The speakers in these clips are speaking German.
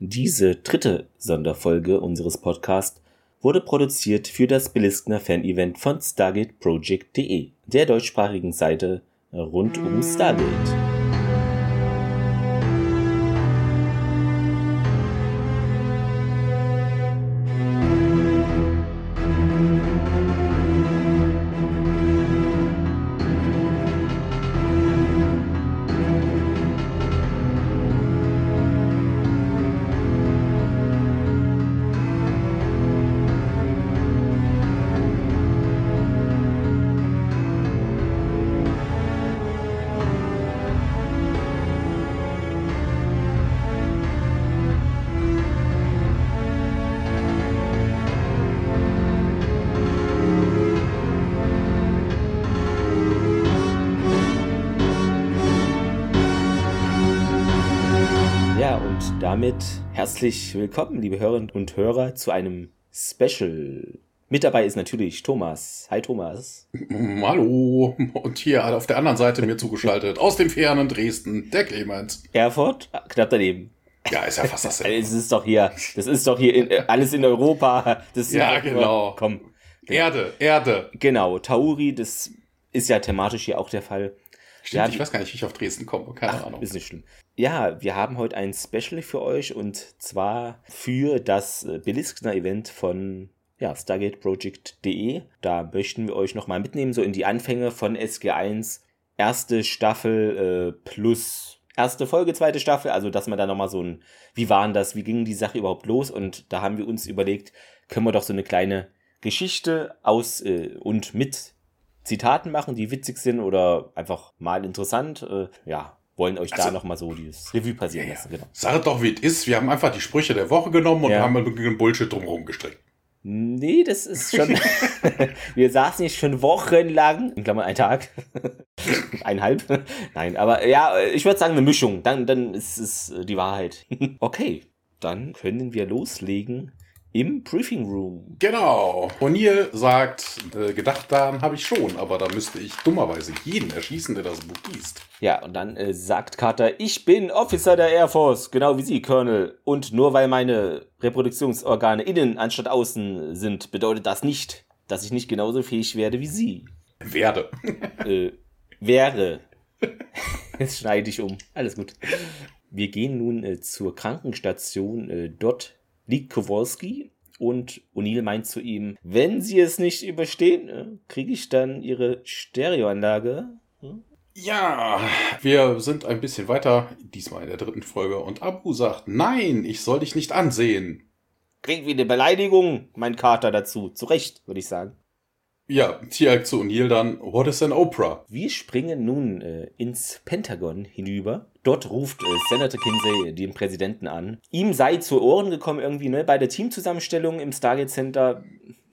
Diese dritte Sonderfolge unseres Podcasts wurde produziert für das Beliskner Fan-Event von StargateProject.de, der deutschsprachigen Seite rund um Stargate. Damit herzlich willkommen, liebe Hörerinnen und Hörer, zu einem Special. Mit dabei ist natürlich Thomas. Hi Thomas. Hallo. Und hier auf der anderen Seite mir zugeschaltet, aus dem fernen Dresden, der Clemens. Erfurt, Ah, knapp daneben. Ja, ist ja fast dasselbe. Es ist doch hier, das ist doch hier in, äh, alles in Europa. Das Ja, ist doch- genau. Komm. Erde, Erde. Genau, Tauri, das ist ja thematisch hier auch der Fall. Stimmt, Ja, ich weiß gar nicht, wie ich auf Dresden komme. Keine Ahnung. Ist nicht schlimm. Ja, wir haben heute ein Special für euch und zwar für das äh, Beliskner Event von ja, StargateProject.de. Da möchten wir euch nochmal mitnehmen, so in die Anfänge von SG1, erste Staffel äh, plus erste Folge, zweite Staffel, also dass man da nochmal so ein, wie waren das, wie ging die Sache überhaupt los und da haben wir uns überlegt, können wir doch so eine kleine Geschichte aus äh, und mit Zitaten machen, die witzig sind oder einfach mal interessant. Äh, ja, wollen euch da Also- nochmal so dieses Revue passieren Ja, lassen. Genau. Sag doch, wie es ist. Wir haben einfach die Sprüche der Woche genommen und Ja. haben einen Bullshit drumherum gestrickt. Nee, das ist schon. wir saßen jetzt schon wochenlang, in Klammern ein Tag, eineinhalb. Nein, aber ja, ich würde sagen eine Mischung. Dann, dann ist es äh, die Wahrheit. okay, dann können wir loslegen im Briefing Room. Genau. O'Neill sagt, äh, gedacht daran habe ich schon, aber da müsste ich dummerweise jeden erschießen, der das Buch liest. Ja, und dann äh, sagt Carter, ich bin Officer der Air Force, genau wie Sie, Colonel. Und nur weil meine Reproduktionsorgane innen anstatt außen sind, bedeutet das nicht, dass ich nicht genauso fähig werde wie Sie. Werde. Äh, wäre. Jetzt schneide ich um. Alles gut. Wir gehen nun äh, zur Krankenstation. Äh, dort liegt Kowalski. Und O'Neill meint zu ihm, wenn Sie es nicht überstehen, äh, kriege ich dann Ihre Stereoanlage. Ja, wir sind ein bisschen weiter, diesmal in der dritten Folge, und Abu sagt, nein, ich soll dich nicht ansehen. Klingt wie eine Beleidigung, mein Kater dazu. Zu Recht, würde ich sagen. Ja, Tiag zu O'Neill dann, what is an Oprah? Wir springen nun äh, ins Pentagon hinüber. Dort ruft äh, Senator Kinsey den Präsidenten an. Ihm sei zu Ohren gekommen irgendwie, ne, bei der Teamzusammenstellung im Stargate Center.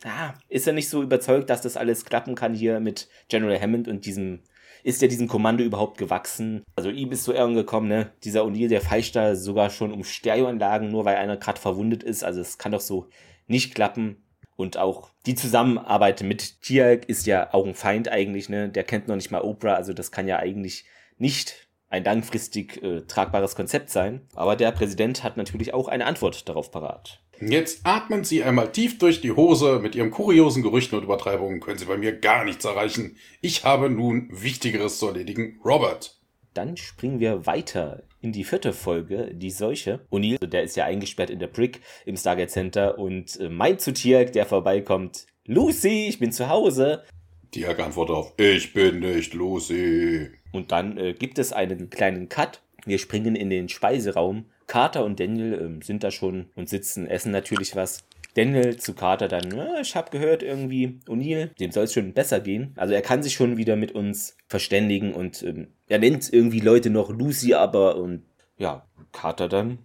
Ah, ist er nicht so überzeugt, dass das alles klappen kann hier mit General Hammond und diesem. Ist er diesem Kommando überhaupt gewachsen? Also ihm ist zu Ohren gekommen, ne? Dieser O'Neill, der feischt da sogar schon um Stereoanlagen, nur weil einer gerade verwundet ist. Also es kann doch so nicht klappen. Und auch die Zusammenarbeit mit Tiag ist ja auch ein Feind eigentlich, ne? Der kennt noch nicht mal Oprah, also das kann ja eigentlich nicht ein langfristig äh, tragbares Konzept sein. Aber der Präsident hat natürlich auch eine Antwort darauf parat. Jetzt atmen Sie einmal tief durch die Hose. Mit Ihren kuriosen Gerüchten und Übertreibungen können Sie bei mir gar nichts erreichen. Ich habe nun Wichtigeres zu erledigen. Robert. Dann springen wir weiter in die vierte Folge, die Seuche. O'Neill, der ist ja eingesperrt in der Brick im Stargate Center und äh, meint zu Tiag, der vorbeikommt, Lucy, ich bin zu Hause. Tiag antwortet auf, ich bin nicht Lucy. Und dann äh, gibt es einen kleinen Cut. Wir springen in den Speiseraum. Carter und Daniel ähm, sind da schon und sitzen, essen natürlich was. Daniel zu Carter dann, ja, ich habe gehört irgendwie, O'Neill, dem soll es schon besser gehen. Also er kann sich schon wieder mit uns verständigen und ähm, er nennt irgendwie Leute noch Lucy, aber und ja, Carter dann,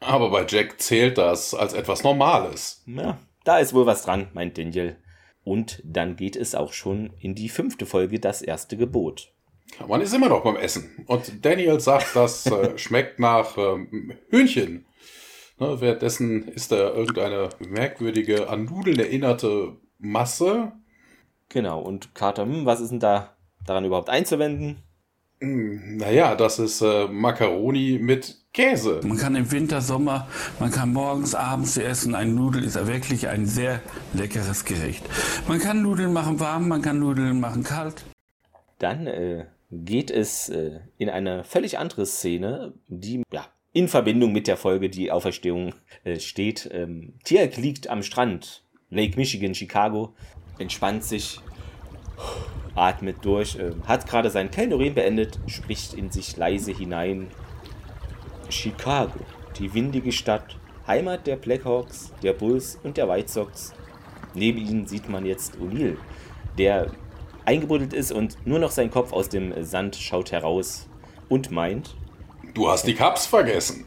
Aber bei Jack zählt das als etwas Normales. ja, da ist wohl was dran, meint Daniel. Und dann geht es auch schon in die fünfte Folge, das erste Gebot. Man ist immer noch beim Essen. Und Daniel sagt, das äh, schmeckt nach ähm, Hühnchen. Ne, währenddessen ist da irgendeine merkwürdige, an Nudeln erinnerte Masse. Genau, und Carter, hm, was ist denn da daran überhaupt einzuwenden? Hm, Naja, das ist äh, Macaroni mit Käse. Man kann im Winter, Sommer, man kann morgens, abends essen. Ein Nudel ist wirklich ein sehr leckeres Gericht. Man kann Nudeln machen warm, man kann Nudeln machen kalt. Dann äh, geht es äh, in eine völlig andere Szene, die ja in Verbindung mit der Folge Die Auferstehung äh, steht. Ähm, Tierk liegt am Strand, Lake Michigan, Chicago, entspannt sich, atmet durch, äh, hat gerade sein Kellnerin beendet, spricht in sich leise hinein. Chicago, die windige Stadt, Heimat der Blackhawks, der Bulls und der White Sox. Neben ihnen sieht man jetzt O'Neill, der eingebuddelt ist und nur noch sein Kopf aus dem Sand schaut heraus und meint, Du hast die Cups vergessen.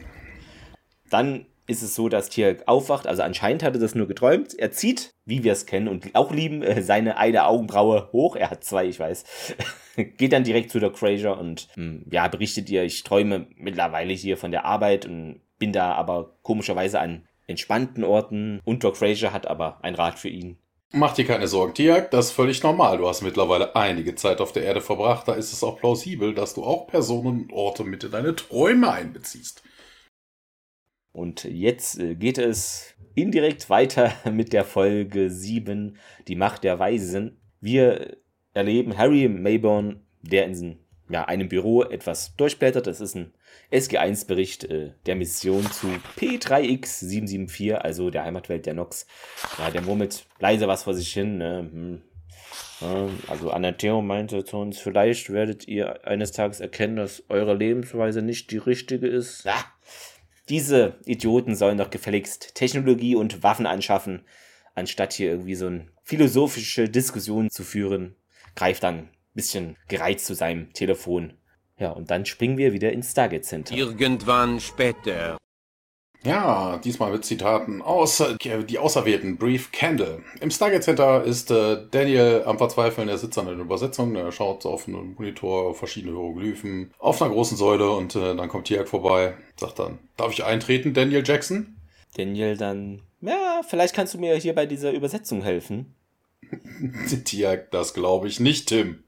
Dann ist es so, dass Tier aufwacht. Also anscheinend hat er das nur geträumt. Er zieht, wie wir es kennen und auch lieben, äh, seine eine Augenbraue hoch. Er hat zwei, ich weiß. Geht dann direkt zu der Fraser und hm, ja, berichtet ihr, ich träume mittlerweile hier von der Arbeit und bin da aber komischerweise an entspannten Orten. Und Doc Fraser hat aber ein Rat für ihn. Mach dir keine Sorgen, Tiag, das ist völlig normal. Du hast mittlerweile einige Zeit auf der Erde verbracht. Da ist es auch plausibel, dass du auch Personen und Orte mit in deine Träume einbeziehst. Und jetzt äh, geht es indirekt weiter mit der Folge 7, die Macht der Weisen. Wir erleben Harry Mayborn, der in ja, einem Büro etwas durchblättert. Das ist ein SG1-Bericht äh, der Mission zu P3X774, also der Heimatwelt der Nox. Ja, der murmelt leise was vor sich hin. Ne? Hm. Ja, also Anateo meinte zu uns, vielleicht werdet ihr eines Tages erkennen, dass eure Lebensweise nicht die richtige ist. Ja, diese Idioten sollen doch gefälligst Technologie und Waffen anschaffen, anstatt hier irgendwie so eine philosophische Diskussion zu führen. Greift dann bisschen gereizt zu seinem Telefon. Ja, und dann springen wir wieder ins Stargate Center. Irgendwann später. Ja, diesmal mit Zitaten aus äh, Die Auserwählten, Brief Candle. Im Stargate Center ist äh, Daniel am Verzweifeln, er sitzt an einer Übersetzung, er schaut auf einen Monitor, auf verschiedene Hieroglyphen, auf einer großen Säule und äh, dann kommt Tiag vorbei, sagt dann, darf ich eintreten, Daniel Jackson? Daniel dann, ja, vielleicht kannst du mir hier bei dieser Übersetzung helfen. Tiag, das glaube ich nicht, Tim.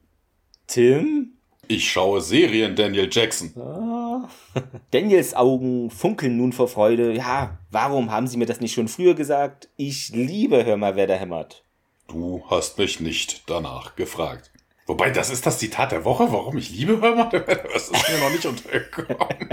Tim? Ich schaue Serien, Daniel Jackson. Ah. Daniels Augen funkeln nun vor Freude. Ja, warum haben Sie mir das nicht schon früher gesagt? Ich liebe Hör mal, wer da hämmert. Du hast mich nicht danach gefragt. Wobei, das ist das Zitat der Woche, warum ich liebe Hör mal, das ist mir noch nicht untergekommen.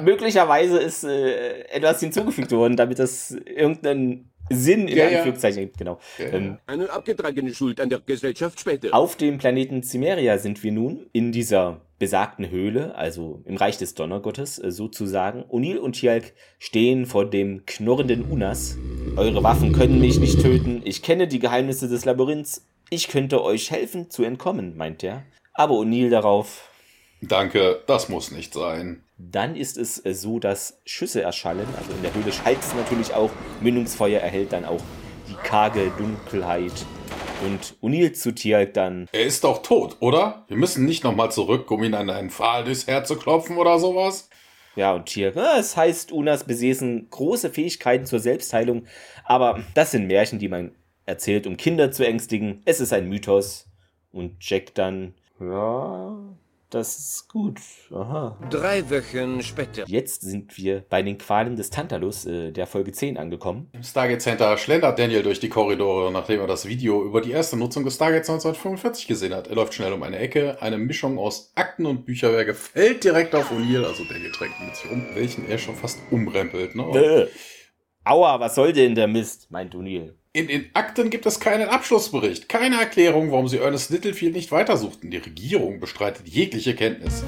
Möglicherweise ist äh, etwas hinzugefügt worden, damit das irgendeinen Sinn in Ja. Anführungszeichen gibt, genau. Ähm, Eine abgetragene Schuld an der Gesellschaft später. Auf dem Planeten Cimmeria sind wir nun in dieser besagten Höhle, also im Reich des Donnergottes äh, sozusagen. O'Neill und Tjalk stehen vor dem knurrenden Unas. Eure Waffen können mich nicht töten. Ich kenne die Geheimnisse des Labyrinths. Ich könnte euch helfen zu entkommen, meint er. Aber O'Neill darauf, Danke, das muss nicht sein. Dann ist es äh, so, dass Schüsse erschallen. Also in der Höhle schallt es natürlich auch. Mündungsfeuer erhält dann auch die karge Dunkelheit. Und O'Neill zu Tjalk dann, Er ist doch tot, oder? Wir müssen nicht nochmal zurück, um ihn an einen Pfahl durchs Herz zu klopfen oder sowas. Ja, und Tier, ah, es heißt, Unas besäßen große Fähigkeiten zur Selbstheilung, aber das sind Märchen, die man erzählt, um Kinder zu ängstigen. Es ist ein Mythos. Und Jack dann, ja, das ist gut. Aha. Drei Wochen später. Jetzt sind wir bei den Qualen des Tantalus, äh, der Folge 10 angekommen. Im Stargate Center schlendert Daniel durch die Korridore, nachdem er das Video über die erste Nutzung des Stargates 1945 gesehen hat. Er läuft schnell um eine Ecke, eine Mischung aus Akten und Bücherwerke fällt direkt auf O'Neill, also Daniel trägt ihn mit sich um, welchen er schon fast umrempelt. Ne? Äh. Aua, was soll denn der Mist, meint O'Neill. In den Akten gibt es keinen Abschlussbericht, keine Erklärung, warum sie Ernest Littlefield nicht weitersuchten. Die Regierung bestreitet jegliche Kenntnis.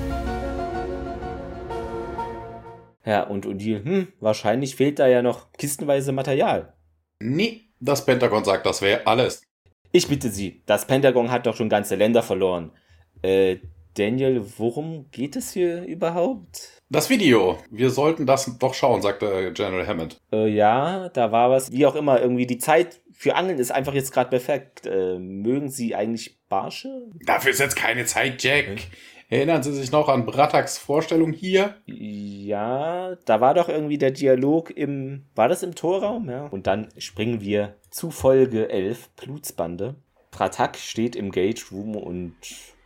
Ja, und O'Neill, hm, wahrscheinlich fehlt da ja noch kistenweise Material. Nee, das Pentagon sagt, das wäre alles. Ich bitte Sie, das Pentagon hat doch schon ganze Länder verloren. Äh, Daniel, worum geht es hier überhaupt? Das Video. Wir sollten das doch schauen, sagte General Hammond. Äh, ja, da war was. Wie auch immer, irgendwie die Zeit für Angeln ist einfach jetzt gerade perfekt. Äh, mögen Sie eigentlich Barsche? Dafür ist jetzt keine Zeit, Jack. Erinnern Sie sich noch an Brattaks Vorstellung hier? Ja, da war doch irgendwie der Dialog im. War das im Torraum? Ja. Und dann springen wir zu Folge 11, Blutsbande. Pratak steht im Gate Room und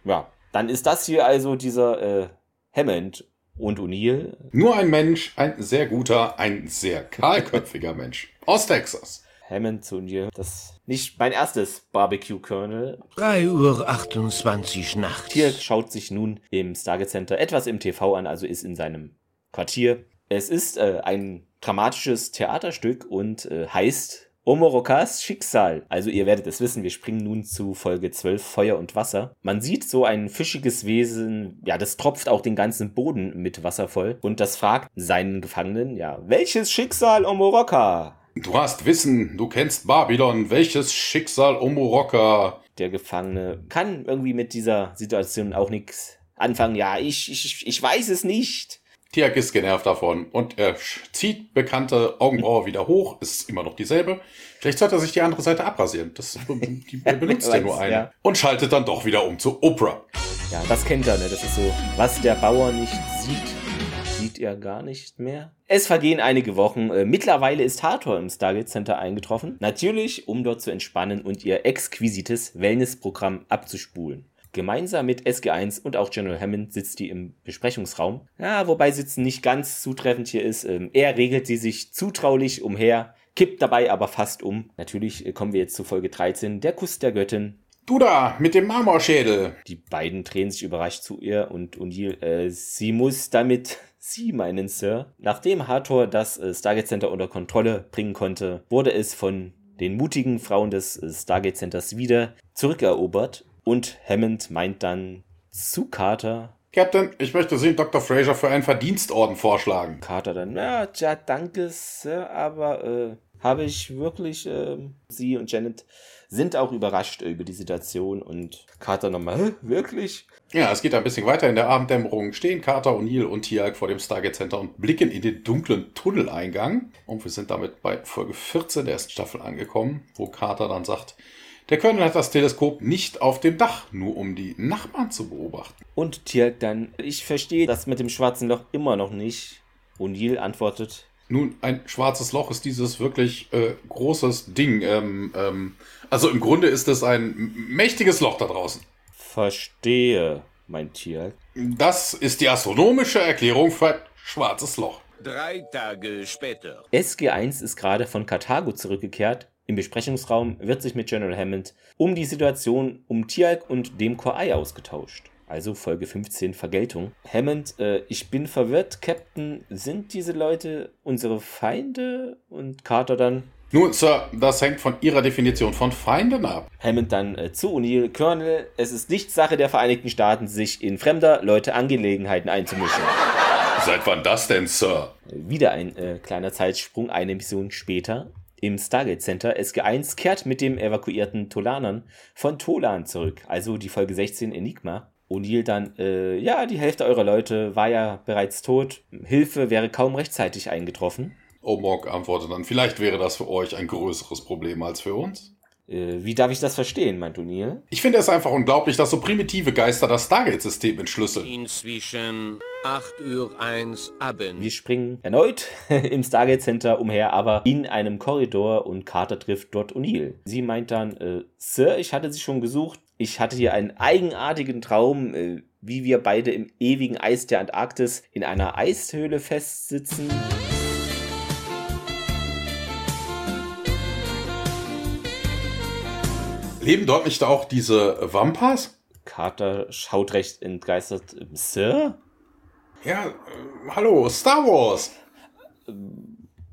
ja, dann ist das hier also dieser äh, Hammond. und O'Neill. Nur ein Mensch, ein sehr guter, ein sehr kahlköpfiger Mensch. Aus Texas. Hammond zu O'Neill. Das nicht mein erstes Barbecue Colonel. 3 Uhr 28 nachts. Tier schaut sich nun im Stargate Center etwas im TV an, also ist in seinem Quartier. Es ist äh, ein dramatisches Theaterstück und äh, heißt Omorokas Schicksal. Also ihr werdet es wissen, wir springen nun zu Folge 12 Feuer und Wasser. Man sieht so ein fischiges Wesen, ja, das tropft auch den ganzen Boden mit Wasser voll und das fragt seinen Gefangenen, ja, welches Schicksal Omoroka? Du hast Wissen, du kennst Babylon, welches Schicksal Omoroka? Der Gefangene kann irgendwie mit dieser Situation auch nichts anfangen. Ja, ich, ich, ich weiß es nicht. Tiak ist genervt davon und er zieht bekannte Augenbraue wieder hoch. Es ist immer noch dieselbe. Vielleicht sollte er sich die andere Seite abrasieren. Das, die, er benutzt ja nur eine. Ja. Und schaltet dann doch wieder um zu Oprah. Ja, das kennt er, ne? Das ist so, was der Bauer nicht sieht, sieht er gar nicht mehr. Es vergehen einige Wochen. Äh, mittlerweile ist Hathor im Stargate Center eingetroffen. Natürlich, um dort zu entspannen und ihr exquisites Wellnessprogramm abzuspulen. Gemeinsam mit SG1 und auch General Hammond sitzt die im Besprechungsraum. Ja, wobei Sitzen nicht ganz zutreffend hier ist. Ähm, er regelt sie sich zutraulich umher, kippt dabei aber fast um. Natürlich äh, kommen wir jetzt zu Folge 13, der Kuss der Göttin. Du da, mit dem Marmorschädel. Die beiden drehen sich überrascht zu ihr und O'Neill, äh, sie muss damit Sie meinen, Sir. Nachdem Hathor das äh, Stargate Center unter Kontrolle bringen konnte, wurde es von den mutigen Frauen des äh, Stargate Centers wieder zurückerobert und Hammond meint dann zu Carter. Captain, ich möchte Sie Dr. Fraser für einen Verdienstorden vorschlagen. Carter dann, ja, tja, danke, Sir, aber äh, habe ich wirklich, äh, Sie und Janet sind auch überrascht über die Situation und Carter nochmal, "Hä, wirklich? Ja, es geht ein bisschen weiter. In der Abenddämmerung stehen Carter, O'Neill und Tiag vor dem Stargate Center und blicken in den dunklen Tunneleingang. Und wir sind damit bei Folge 14 der ersten Staffel angekommen, wo Carter dann sagt, der Colonel hat das Teleskop nicht auf dem Dach, nur um die Nachbarn zu beobachten. Und Tirk dann, ich verstehe das mit dem schwarzen Loch immer noch nicht. O'Neill antwortet, Nun, ein schwarzes Loch ist dieses wirklich äh, großes Ding. Ähm, ähm, also im Grunde ist es ein mächtiges Loch da draußen. verstehe, mein Tirk. Das ist die astronomische Erklärung für ein schwarzes Loch. Drei Tage später. SG1 ist gerade von Karthago zurückgekehrt. Im Besprechungsraum wird sich mit General Hammond um die Situation um Tialk und dem Core ausgetauscht. Also Folge 15 Vergeltung. Hammond, äh, ich bin verwirrt, Captain. Sind diese Leute unsere Feinde? Und Carter dann, Nun, Sir, das hängt von Ihrer Definition von Feinden ab. Hammond dann äh, zu O'Neill, Colonel, es ist nicht Sache der Vereinigten Staaten, sich in fremder Leute Angelegenheiten einzumischen. Seit wann das denn, Sir? Wieder ein äh, kleiner Zeitsprung, eine Mission später. Im Stargate Center SG1 kehrt mit dem evakuierten Tolanern von Tolan zurück, also die Folge 16 Enigma. O'Neill dann, äh, ja, die Hälfte eurer Leute war ja bereits tot. Hilfe wäre kaum rechtzeitig eingetroffen. Omog antwortet dann, vielleicht wäre das für euch ein größeres Problem als für uns. Äh, wie darf ich das verstehen, meint O'Neill? Ich finde es einfach unglaublich, dass so primitive Geister das Stargate-System entschlüsseln. Inzwischen 8 Uhr 1 Abend. Wir springen erneut im Stargate Center umher, aber in einem Korridor und Carter trifft dort O'Neill. Sie meint dann, äh, Sir, ich hatte Sie schon gesucht. Ich hatte hier einen eigenartigen Traum, äh, wie wir beide im ewigen Eis der Antarktis in einer Eishöhle festsitzen. Leben dort nicht auch diese Wampas? Carter schaut recht entgeistert. "Ähm, Sir? Ja, äh, hallo, Star Wars.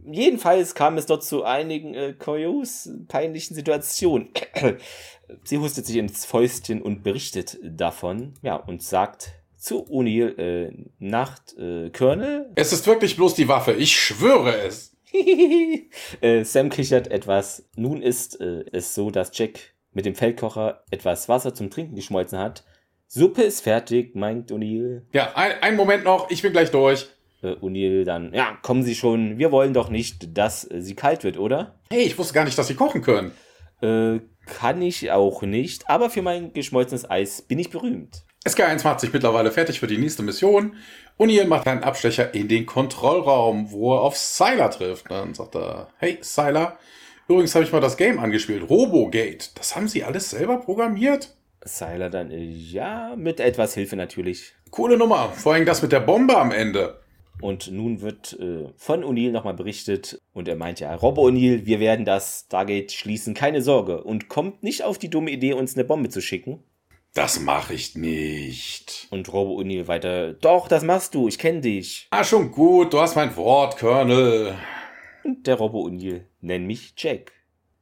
Jedenfalls kam es dort zu einigen äh, kurios peinlichen Situationen. Sie hustet sich ins Fäustchen und berichtet davon. Ja, und sagt zu O'Neill, äh, Nacht, äh, Colonel? Es ist wirklich bloß die Waffe, ich schwöre es. äh, Sam kichert etwas. Nun ist äh, es so, dass Jack mit dem Feldkocher etwas Wasser zum Trinken geschmolzen hat. Suppe ist fertig, meint O'Neill. Ja, ein, einen Moment noch, ich bin gleich durch. Äh, O'Neill dann, ja, kommen Sie schon, wir wollen doch nicht, dass äh, sie kalt wird, oder? Hey, ich wusste gar nicht, dass sie kochen können. Äh, kann ich auch nicht, aber für mein geschmolzenes Eis bin ich berühmt. SK1 macht sich mittlerweile fertig für die nächste Mission. O'Neill macht einen Abstecher in den Kontrollraum, wo er auf Sylar trifft. Dann sagt er, hey Sylar, übrigens habe ich mal das Game angespielt, Robogate. Das haben Sie alles selber programmiert? Sylar dann, äh, ja, mit etwas Hilfe natürlich. Coole Nummer. Vor allem das mit der Bombe am Ende. Und nun wird äh, von O'Neill nochmal berichtet und er meint ja, Rob O'Neill, wir werden das Stargate schließen, keine Sorge. Und kommt nicht auf die dumme Idee, uns eine Bombe zu schicken. Das mache ich nicht. Und Robo O'Neill weiter, doch, das machst du, ich kenne dich. Ah, schon gut, du hast mein Wort, Colonel. Und der Robo O'Neill, nenn mich Jack.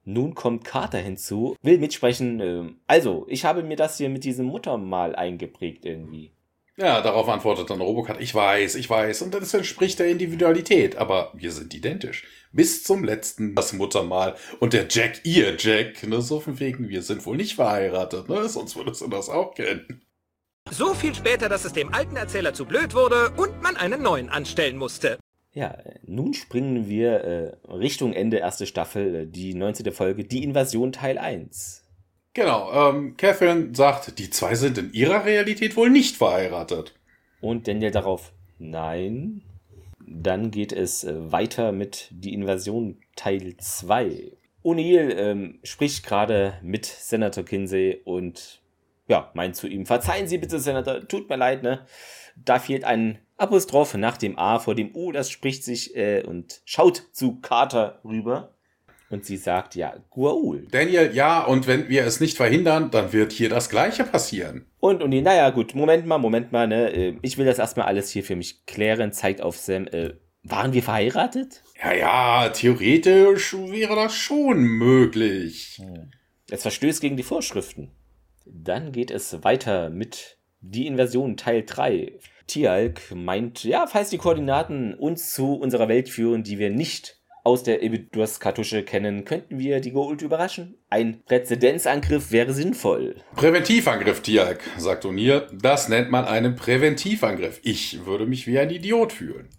Nun kommt Carter hinzu, will mitsprechen. Äh, also, ich habe mir das hier mit diesem Muttermal eingeprägt irgendwie. Ja, darauf antwortet dann Robocat, ich weiß, ich weiß, und das entspricht der Individualität, aber wir sind identisch. Bis zum letzten das Muttermal und der Jack, ihr Jack, ne, so von wegen, wir sind wohl nicht verheiratet, ne, sonst würdest du das auch kennen. So viel später, dass es dem alten Erzähler zu blöd wurde und man einen neuen anstellen musste. Ja, nun springen wir äh, Richtung Ende erste Staffel, äh, die 19. Folge, die Invasion Teil 1. Genau, ähm, Catherine sagt, die zwei sind in ihrer Realität wohl nicht verheiratet. Und Daniel darauf, nein. Dann geht es äh, weiter mit die Invasion Teil 2. O'Neill ähm, spricht gerade mit Senator Kinsey und ja, meint zu ihm, verzeihen Sie bitte, Senator, tut mir leid, ne? Da fehlt ein Apostroph nach dem A vor dem U, das spricht sich äh, und schaut zu Carter rüber. Und sie sagt, ja, Guaul. Daniel, ja, und wenn wir es nicht verhindern, dann wird hier das Gleiche passieren. Und, und die, naja, gut, Moment mal, Moment mal, ne, äh, ich will das erstmal alles hier für mich klären, zeigt auf Sam, äh, waren wir verheiratet? Ja, ja, theoretisch wäre das schon möglich. Es verstößt gegen die Vorschriften. Dann geht es weiter mit die Invasion Teil 3. Tialk meint, ja, falls die Koordinaten uns zu unserer Welt führen, die wir nicht aus der Ibidus-Kartusche kennen, könnten wir die Goult überraschen. Ein Präzedenzangriff wäre sinnvoll. Präventivangriff, Tialk, sagt O'Neill. Das nennt man einen Präventivangriff. Ich würde mich wie ein Idiot fühlen.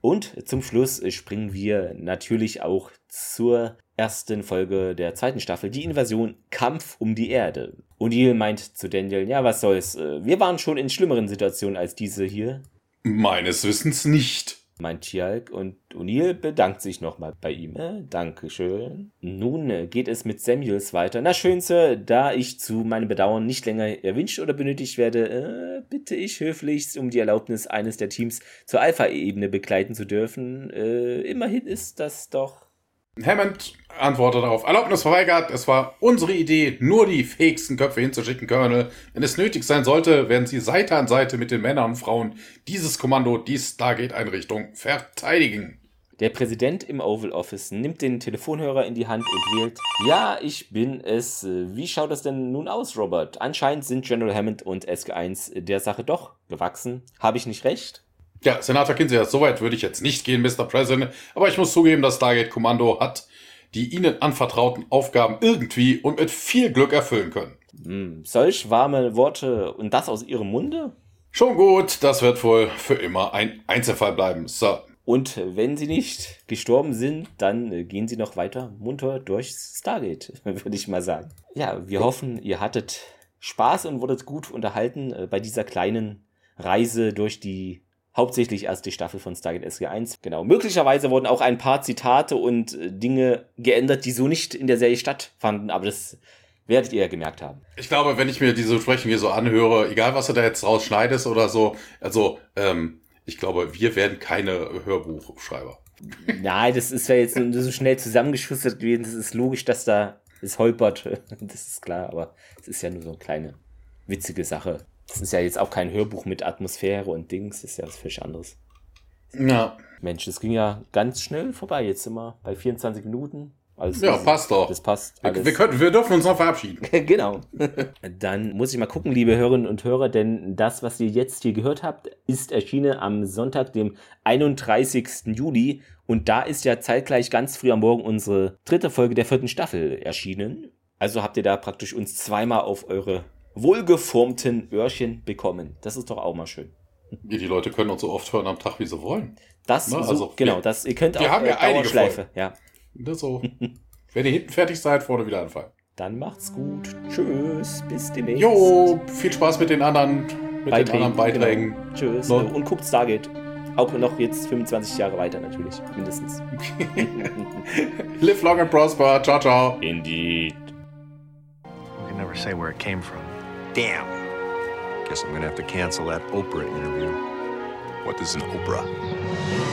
Und zum Schluss springen wir natürlich auch zur ersten Folge der zweiten Staffel, die Invasion Kampf um die Erde. O'Neill meint zu Daniel, ja, was soll's, äh, wir waren schon in schlimmeren Situationen als diese hier, Meines Wissens nicht. meint Tialk und O'Neill bedankt sich nochmal bei ihm. Äh, Dankeschön. Nun äh, geht es mit Samuels weiter. Na schön, Sir, da ich zu meinem Bedauern nicht länger erwünscht oder benötigt werde, äh, bitte ich höflichst um die Erlaubnis, eines der Teams zur Alpha-Ebene begleiten zu dürfen. Äh, immerhin ist das doch. Hammond antwortet darauf, Erlaubnis verweigert, es war unsere Idee, nur die fähigsten Köpfe hinzuschicken, Colonel. Wenn es nötig sein sollte, werden sie Seite an Seite mit den Männern und Frauen dieses Kommando, die Stargate-Einrichtung verteidigen. Der Präsident im Oval Office nimmt den Telefonhörer in die Hand und wählt, ja, ich bin es. Wie schaut das denn nun aus, Robert? Anscheinend sind General Hammond und SG1 der Sache doch gewachsen. Habe ich nicht recht? Ja, Senator Kinsey, so weit würde ich jetzt nicht gehen, Mr. President, aber ich muss zugeben, das Stargate-Kommando hat die ihnen anvertrauten Aufgaben irgendwie und mit viel Glück erfüllen können. Hm, solch warme Worte und das aus Ihrem Munde? Schon gut, das wird wohl für immer ein Einzelfall bleiben, Sir. Und wenn Sie nicht gestorben sind, dann äh, gehen Sie noch weiter munter durchs Stargate, würde ich mal sagen. Ja, wir hoffen, ihr hattet Spaß und wurdet gut unterhalten äh, bei dieser kleinen Reise durch die hauptsächlich erst die Staffel von Stargate SG1. Genau. Möglicherweise wurden auch ein paar Zitate und äh, Dinge geändert, die so nicht in der Serie stattfanden, aber das werdet ihr ja gemerkt haben. Ich glaube, wenn ich mir diese Sprechen hier so anhöre, egal was du da jetzt rausschneidest oder so, also, ähm, ich glaube, wir werden keine Hörbuchschreiber. Nein, das ist ja jetzt so so schnell zusammengeschustert gewesen. Es ist logisch, dass da es holpert. Das ist klar, aber es ist ja nur so eine kleine witzige Sache. Das ist ja jetzt auch kein Hörbuch mit Atmosphäre und Dings, das ist ja was völlig anderes. Ja. Mensch, das ging ja ganz schnell vorbei. Jetzt sind wir bei 24 Minuten. Alles Ja, passt doch. Das passt. Wir, Alles. wir, können, wir dürfen uns noch verabschieden. genau. Dann muss ich mal gucken, liebe Hörerinnen und Hörer, denn das, was ihr jetzt hier gehört habt, ist erschienen am Sonntag, dem 31. Juli. Und da ist ja zeitgleich ganz früh am Morgen unsere dritte Folge der vierten Staffel erschienen. Also habt ihr da praktisch uns zweimal auf eure wohlgeformten Öhrchen bekommen. Das ist doch auch mal schön. Die die Leute können uns so oft hören am Tag, wie sie wollen. Das, Na, so, also, genau, wir- das, ihr könnt wir auch haben ja einige Dauerschleife. Ja. Das so. Wenn ihr hinten fertig seid, vorne wieder anfangen. Dann macht's gut. Tschüss. Bis demnächst. Jo, viel Spaß mit den anderen, mit den anderen Beiträgen. Genau. Tschüss. No. Und guckt Stargate. Auch noch jetzt 25 Jahre weiter natürlich, mindestens. Live long and prosper. Ciao, ciao. Indeed. We can never say where it came from. Damn. Guess I'm gonna have to cancel that Oprah interview. What is an Oprah?